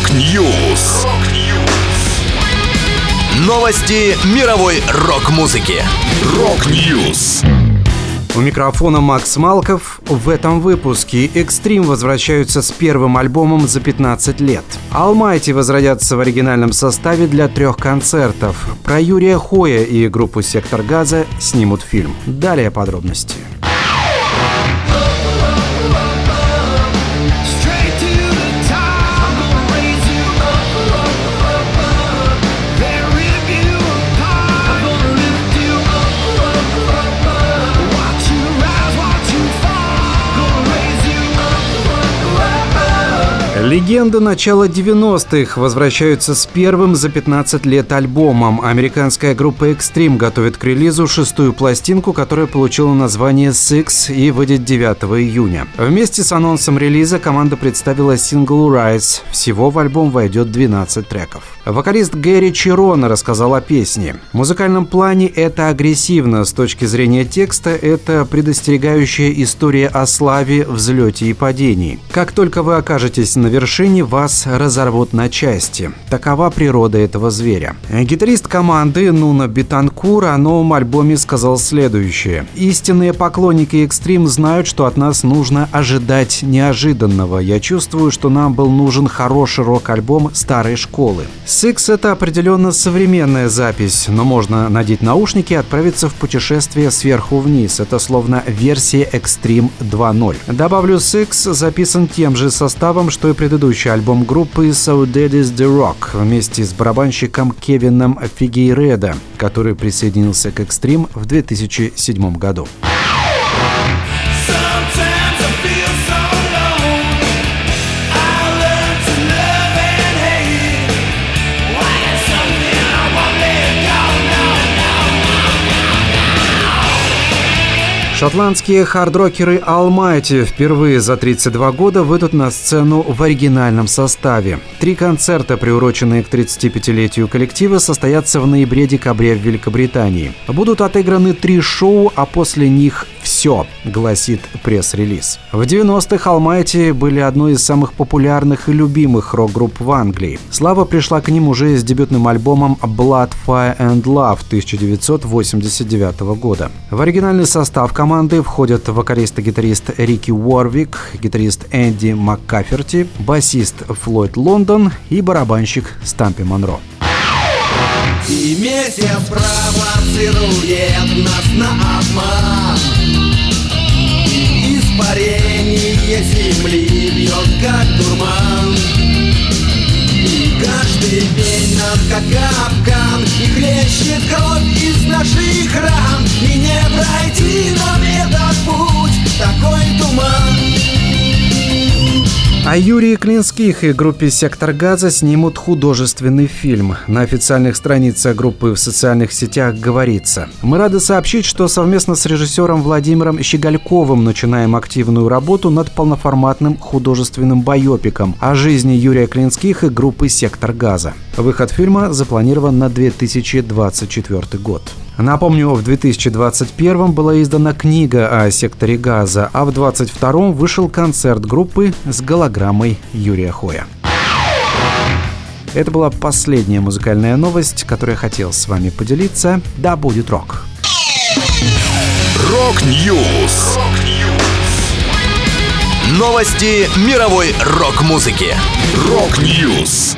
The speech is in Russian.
Rock News. Новости мировой рок-музыки. Rock News. У микрофона Макс Малков. В этом выпуске Extreme возвращаются с первым альбомом за 15 лет. Almighty возродятся в оригинальном составе для трех концертов. Про Юрия Хоя и группу «Сектор газа» снимут фильм. Далее подробности. Легенды начала 90-х возвращаются с первым за 15 лет альбомом. Американская группа Extreme готовит к релизу шестую пластинку, которая получила название Six и выйдет 9 июня. Вместе с анонсом релиза команда представила сингл Rise. Всего в альбом войдет 12 треков. Вокалист Гэри Чирона рассказал о песне. В музыкальном плане это агрессивно, с точки зрения текста это предостерегающая история о славе, взлете и падении. Как только вы окажетесь на вершине, вас разорвут на части. Такова природа этого зверя. Гитарист команды Нуна Битанкур о новом альбоме сказал следующее. «Истинные поклонники Экстрим знают, что от нас нужно ожидать неожиданного. Я чувствую, что нам был нужен хороший рок-альбом старой школы. Six — это определенно современная запись, но можно надеть наушники и отправиться в путешествие сверху вниз. Это словно версия Extreme 2.0. Добавлю, Six записан тем же составом, что и предыдущий альбом группы So Dead Is The Rock вместе с барабанщиком Кевином Фигейредо, который присоединился к Extreme в 2007 году. Шотландские хардрокеры Almighty впервые за 32 года выйдут на сцену в оригинальном составе. Три концерта, приуроченные к 35-летию коллектива, состоятся в ноябре-декабре в Великобритании. Будут отыграны три шоу, а после них все, гласит пресс-релиз. В 90-х Almighty были одной из самых популярных и любимых рок-групп в Англии. Слава пришла к ним уже с дебютным альбомом Blood, Fire and Love 1989 года. В оригинальный состав команды входят вокалист и гитарист Рики Уорвик, гитарист Энди МакКаферти, басист Флойд Лондон и барабанщик Стампи Монро. И месяц провоцирует нас на обман земли бьет как дурман. И каждый день нам как капкан И хлещет кровь из наших ран. И не пройти нам этот путь, о Юрии Клинских и группе «Сектор газа» снимут художественный фильм. На официальных страницах группы в социальных сетях говорится. Мы рады сообщить, что совместно с режиссером Владимиром Щегольковым начинаем активную работу над полноформатным художественным байопиком о жизни Юрия Клинских и группы «Сектор газа». Выход фильма запланирован на 2024 год. Напомню, в 2021 была издана книга о секторе газа, а в 2022 вышел концерт группы с голограммой Юрия Хоя. Это была последняя музыкальная новость, которую я хотел с вами поделиться. Да будет рок! Rock News! Новости мировой рок-музыки. Рок-Ньюс!